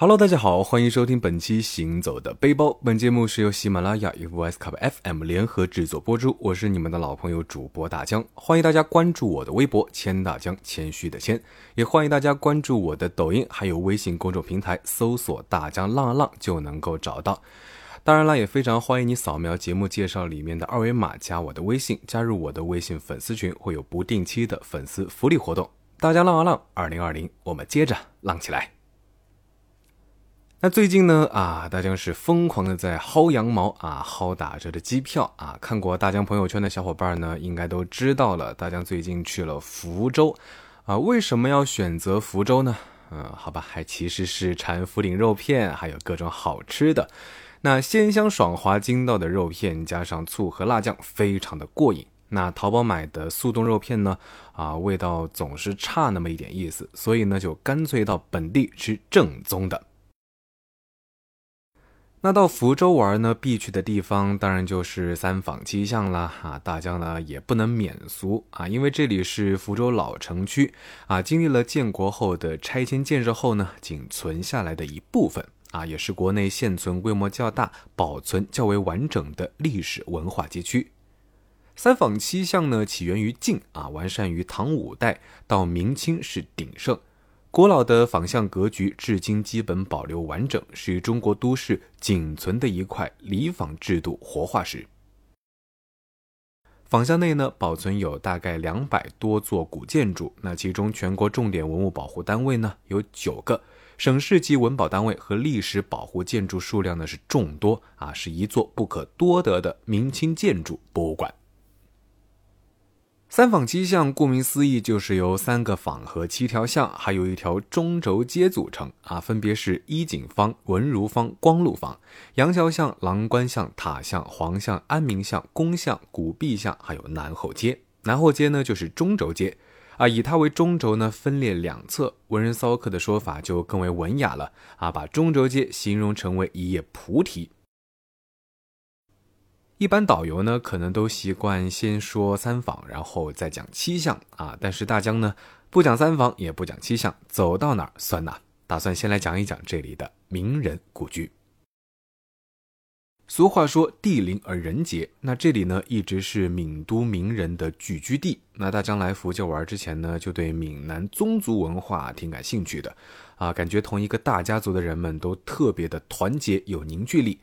Hello，大家好，欢迎收听本期《行走的背包》。本节目是由喜马拉雅与 VS Cup FM 联合制作播出。我是你们的老朋友主播大江，欢迎大家关注我的微博“谦大江”，谦虚的谦，也欢迎大家关注我的抖音，还有微信公众平台，搜索“大江浪浪”就能够找到。当然了，也非常欢迎你扫描节目介绍里面的二维码，加我的微信，加入我的微信粉丝群，会有不定期的粉丝福利活动。大家浪啊浪，二零二零，我们接着浪起来。那最近呢啊，大江是疯狂的在薅羊毛啊，薅打折的机票啊。看过大江朋友圈的小伙伴呢，应该都知道了，大江最近去了福州啊。为什么要选择福州呢？嗯，好吧，还其实是馋福鼎肉片，还有各种好吃的。那鲜香爽滑筋道的肉片，加上醋和辣酱，非常的过瘾。那淘宝买的速冻肉片呢，啊，味道总是差那么一点意思，所以呢，就干脆到本地吃正宗的。那到福州玩呢，必去的地方当然就是三坊七巷啦。啊，大家呢也不能免俗啊，因为这里是福州老城区啊，经历了建国后的拆迁建设后呢，仅存下来的一部分啊，也是国内现存规模较大、保存较为完整的历史文化街区。三坊七巷呢，起源于晋啊，完善于唐五代到明清是鼎盛。古老的坊巷格局至今基本保留完整，是中国都市仅存的一块里坊制度活化石。坊巷内呢，保存有大概两百多座古建筑，那其中全国重点文物保护单位呢有九个，省市级文保单位和历史保护建筑数量呢是众多啊，是一座不可多得的明清建筑博物馆。三坊七巷，顾名思义，就是由三个坊和七条巷，还有一条中轴街组成啊，分别是衣锦坊、文如坊、光禄坊、杨桥巷、郎官巷、塔巷、黄巷、安民巷、宫巷、古壁巷，还有南后街。南后街呢，就是中轴街啊，以它为中轴呢，分列两侧。文人骚客的说法就更为文雅了啊，把中轴街形容成为一叶菩提。一般导游呢，可能都习惯先说三坊，然后再讲七巷啊。但是大江呢，不讲三坊，也不讲七巷，走到哪儿算哪。打算先来讲一讲这里的名人故居。俗话说地灵而人杰，那这里呢，一直是闽都名人的聚居地。那大江来福建玩之前呢，就对闽南宗族文化挺感兴趣的，啊，感觉同一个大家族的人们都特别的团结有凝聚力。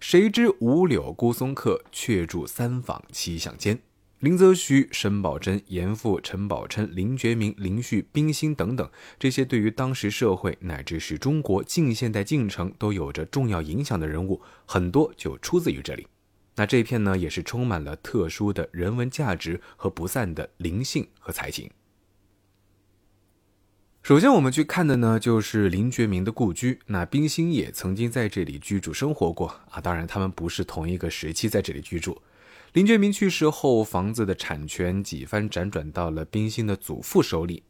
谁知五柳姑松客，却住三坊七巷间。林则徐、沈葆桢、严复、陈宝琛、林觉民、林旭、冰心等等，这些对于当时社会乃至是中国近现代进程都有着重要影响的人物，很多就出自于这里。那这片呢，也是充满了特殊的人文价值和不散的灵性和才情。首先，我们去看的呢，就是林觉民的故居。那冰心也曾经在这里居住生活过啊。当然，他们不是同一个时期在这里居住。林觉民去世后，房子的产权几番辗转到了冰心的祖父手里。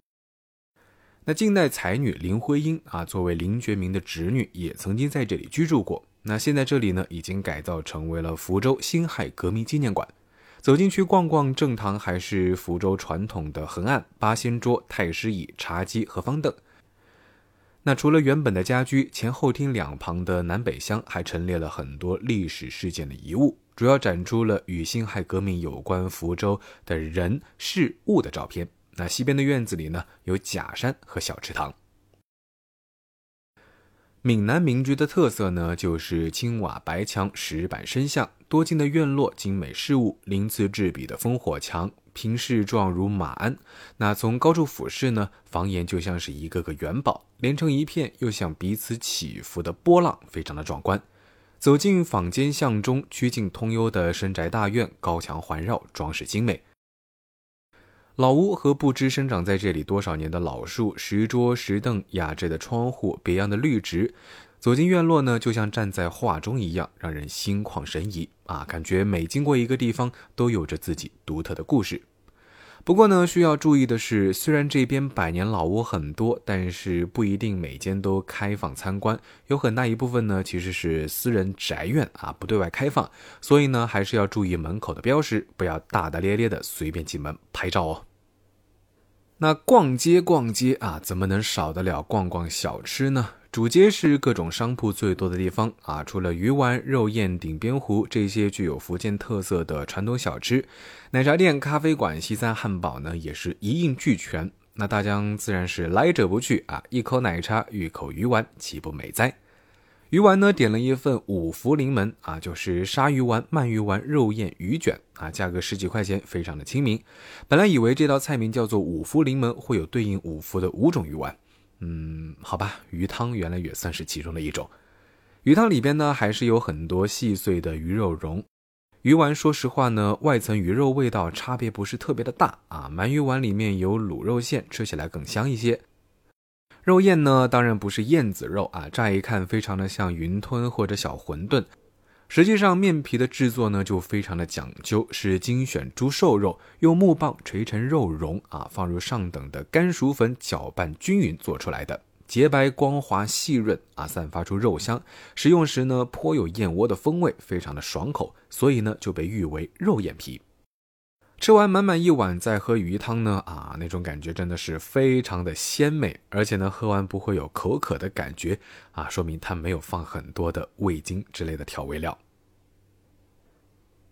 那近代才女林徽因啊，作为林觉民的侄女，也曾经在这里居住过。那现在这里呢，已经改造成为了福州辛亥革命纪念馆。走进去逛逛正堂，还是福州传统的横案、八仙桌、太师椅、茶几和方凳。那除了原本的家居，前后厅两旁的南北厢还陈列了很多历史事件的遗物，主要展出了与辛亥革命有关福州的人事物的照片。那西边的院子里呢，有假山和小池塘。闽南民居的特色呢，就是青瓦白墙、石板深巷，多金的院落、精美饰物、鳞次栉比的烽火墙，平视状如马鞍。那从高处俯视呢，房檐就像是一个个元宝，连成一片，又像彼此起伏的波浪，非常的壮观。走进坊间巷中，曲径通幽的深宅大院，高墙环绕，装饰精美。老屋和不知生长在这里多少年的老树、石桌、石凳、雅致的窗户、别样的绿植，走进院落呢，就像站在画中一样，让人心旷神怡啊！感觉每经过一个地方，都有着自己独特的故事。不过呢，需要注意的是，虽然这边百年老屋很多，但是不一定每间都开放参观，有很大一部分呢其实是私人宅院啊，不对外开放。所以呢，还是要注意门口的标识，不要大大咧咧的随便进门拍照哦。那逛街逛街啊，怎么能少得了逛逛小吃呢？主街是各种商铺最多的地方啊，除了鱼丸、肉燕、顶边糊这些具有福建特色的传统小吃，奶茶店、咖啡馆、西餐、汉堡呢也是一应俱全。那大江自然是来者不拒啊，一口奶茶，一口鱼丸，岂不美哉？鱼丸呢，点了一份五福临门啊，就是鲨鱼丸、鳗鱼丸、肉燕、鱼卷啊，价格十几块钱，非常的亲民。本来以为这道菜名叫做五福临门，会有对应五福的五种鱼丸。嗯，好吧，鱼汤原来也算是其中的一种。鱼汤里边呢，还是有很多细碎的鱼肉蓉。鱼丸说实话呢，外层鱼肉味道差别不是特别的大啊。鳗鱼丸里面有卤肉馅，吃起来更香一些。肉燕呢，当然不是燕子肉啊，乍一看非常的像云吞或者小馄饨。实际上，面皮的制作呢就非常的讲究，是精选猪瘦肉，用木棒锤成肉蓉啊，放入上等的干薯粉搅拌均匀做出来的，洁白光滑细润啊，散发出肉香。食用时呢，颇有燕窝的风味，非常的爽口，所以呢就被誉为肉燕皮。吃完满满一碗，再喝鱼汤呢，啊，那种感觉真的是非常的鲜美，而且呢，喝完不会有口渴的感觉，啊，说明它没有放很多的味精之类的调味料。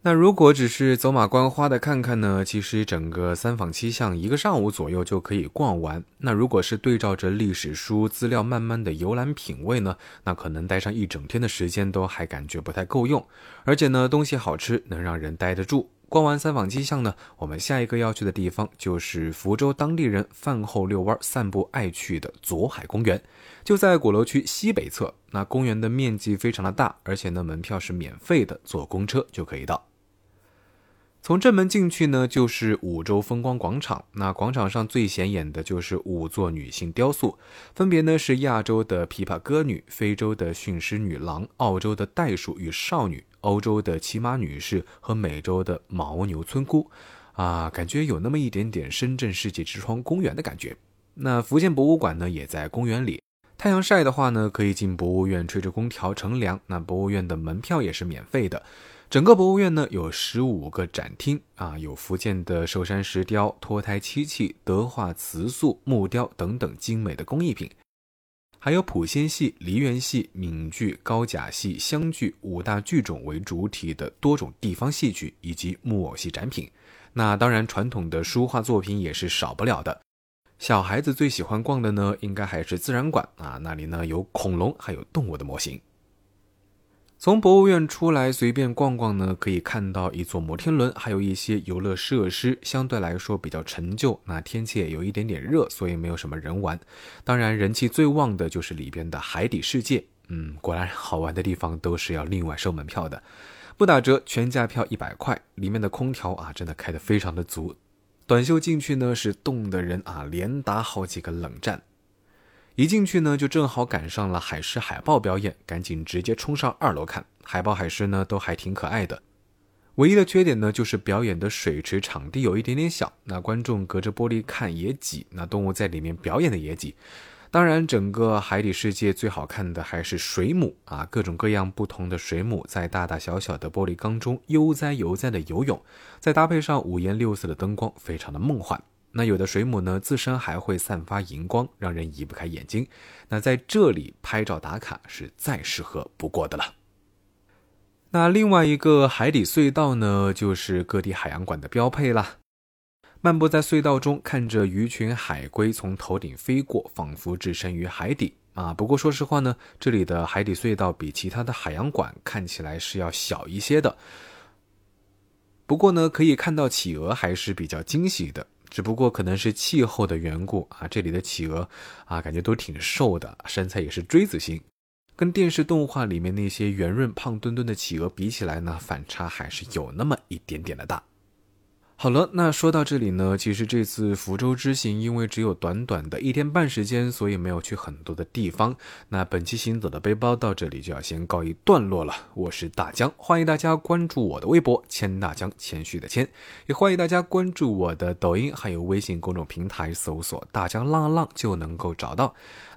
那如果只是走马观花的看看呢，其实整个三坊七巷一个上午左右就可以逛完。那如果是对照着历史书资料慢慢的游览品味呢，那可能待上一整天的时间都还感觉不太够用，而且呢，东西好吃，能让人待得住。逛完三坊七巷呢，我们下一个要去的地方就是福州当地人饭后遛弯、散步爱去的左海公园，就在鼓楼区西北侧。那公园的面积非常的大，而且呢门票是免费的，坐公车就可以到。从正门进去呢，就是五洲风光广场。那广场上最显眼的就是五座女性雕塑，分别呢是亚洲的琵琶歌女、非洲的驯狮女郎、澳洲的袋鼠与少女、欧洲的骑马女士和美洲的牦牛村姑。啊，感觉有那么一点点深圳世界之窗公园的感觉。那福建博物馆呢，也在公园里。太阳晒的话呢，可以进博物院吹着空调乘凉。那博物院的门票也是免费的。整个博物院呢有十五个展厅啊，有福建的寿山石雕、脱胎漆器、德化瓷塑、木雕等等精美的工艺品，还有普仙戏、梨园戏、闽剧、高甲戏、湘剧五大剧种为主体的多种地方戏曲以及木偶戏展品。那当然，传统的书画作品也是少不了的。小孩子最喜欢逛的呢，应该还是自然馆啊，那里呢有恐龙，还有动物的模型。从博物院出来，随便逛逛呢，可以看到一座摩天轮，还有一些游乐设施，相对来说比较陈旧。那天气也有一点点热，所以没有什么人玩。当然，人气最旺的就是里边的海底世界。嗯，果然好玩的地方都是要另外收门票的，不打折，全价票一百块。里面的空调啊，真的开得非常的足。短袖进去呢，是冻的人啊，连打好几个冷战。一进去呢，就正好赶上了海狮海豹表演，赶紧直接冲上二楼看海豹海狮呢，都还挺可爱的。唯一的缺点呢，就是表演的水池场地有一点点小，那观众隔着玻璃看也挤，那动物在里面表演的也挤。当然，整个海底世界最好看的还是水母啊，各种各样不同的水母在大大小小的玻璃缸中悠哉悠哉的游泳，再搭配上五颜六色的灯光，非常的梦幻。那有的水母呢，自身还会散发荧光，让人移不开眼睛。那在这里拍照打卡是再适合不过的了。那另外一个海底隧道呢，就是各地海洋馆的标配啦。漫步在隧道中，看着鱼群海龟从头顶飞过，仿佛置身于海底啊。不过说实话呢，这里的海底隧道比其他的海洋馆看起来是要小一些的。不过呢，可以看到企鹅还是比较惊喜的。只不过可能是气候的缘故啊，这里的企鹅啊，感觉都挺瘦的，身材也是锥子形，跟电视动画里面那些圆润胖墩墩的企鹅比起来呢，反差还是有那么一点点的大。好了，那说到这里呢，其实这次福州之行因为只有短短的一天半时间，所以没有去很多的地方。那本期行走的背包到这里就要先告一段落了。我是大江，欢迎大家关注我的微博“谦大江”，谦虚的谦，也欢迎大家关注我的抖音还有微信公众平台，搜索“大江浪浪”就能够找到。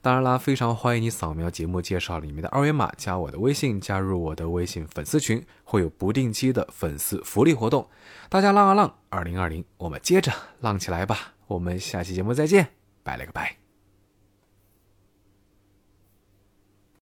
当然啦，非常欢迎你扫描节目介绍里面的二维码，加我的微信，加入我的微信粉丝群，会有不定期的粉丝福利活动。大家浪啊浪，二零二零，我们接着浪起来吧！我们下期节目再见，拜了个拜。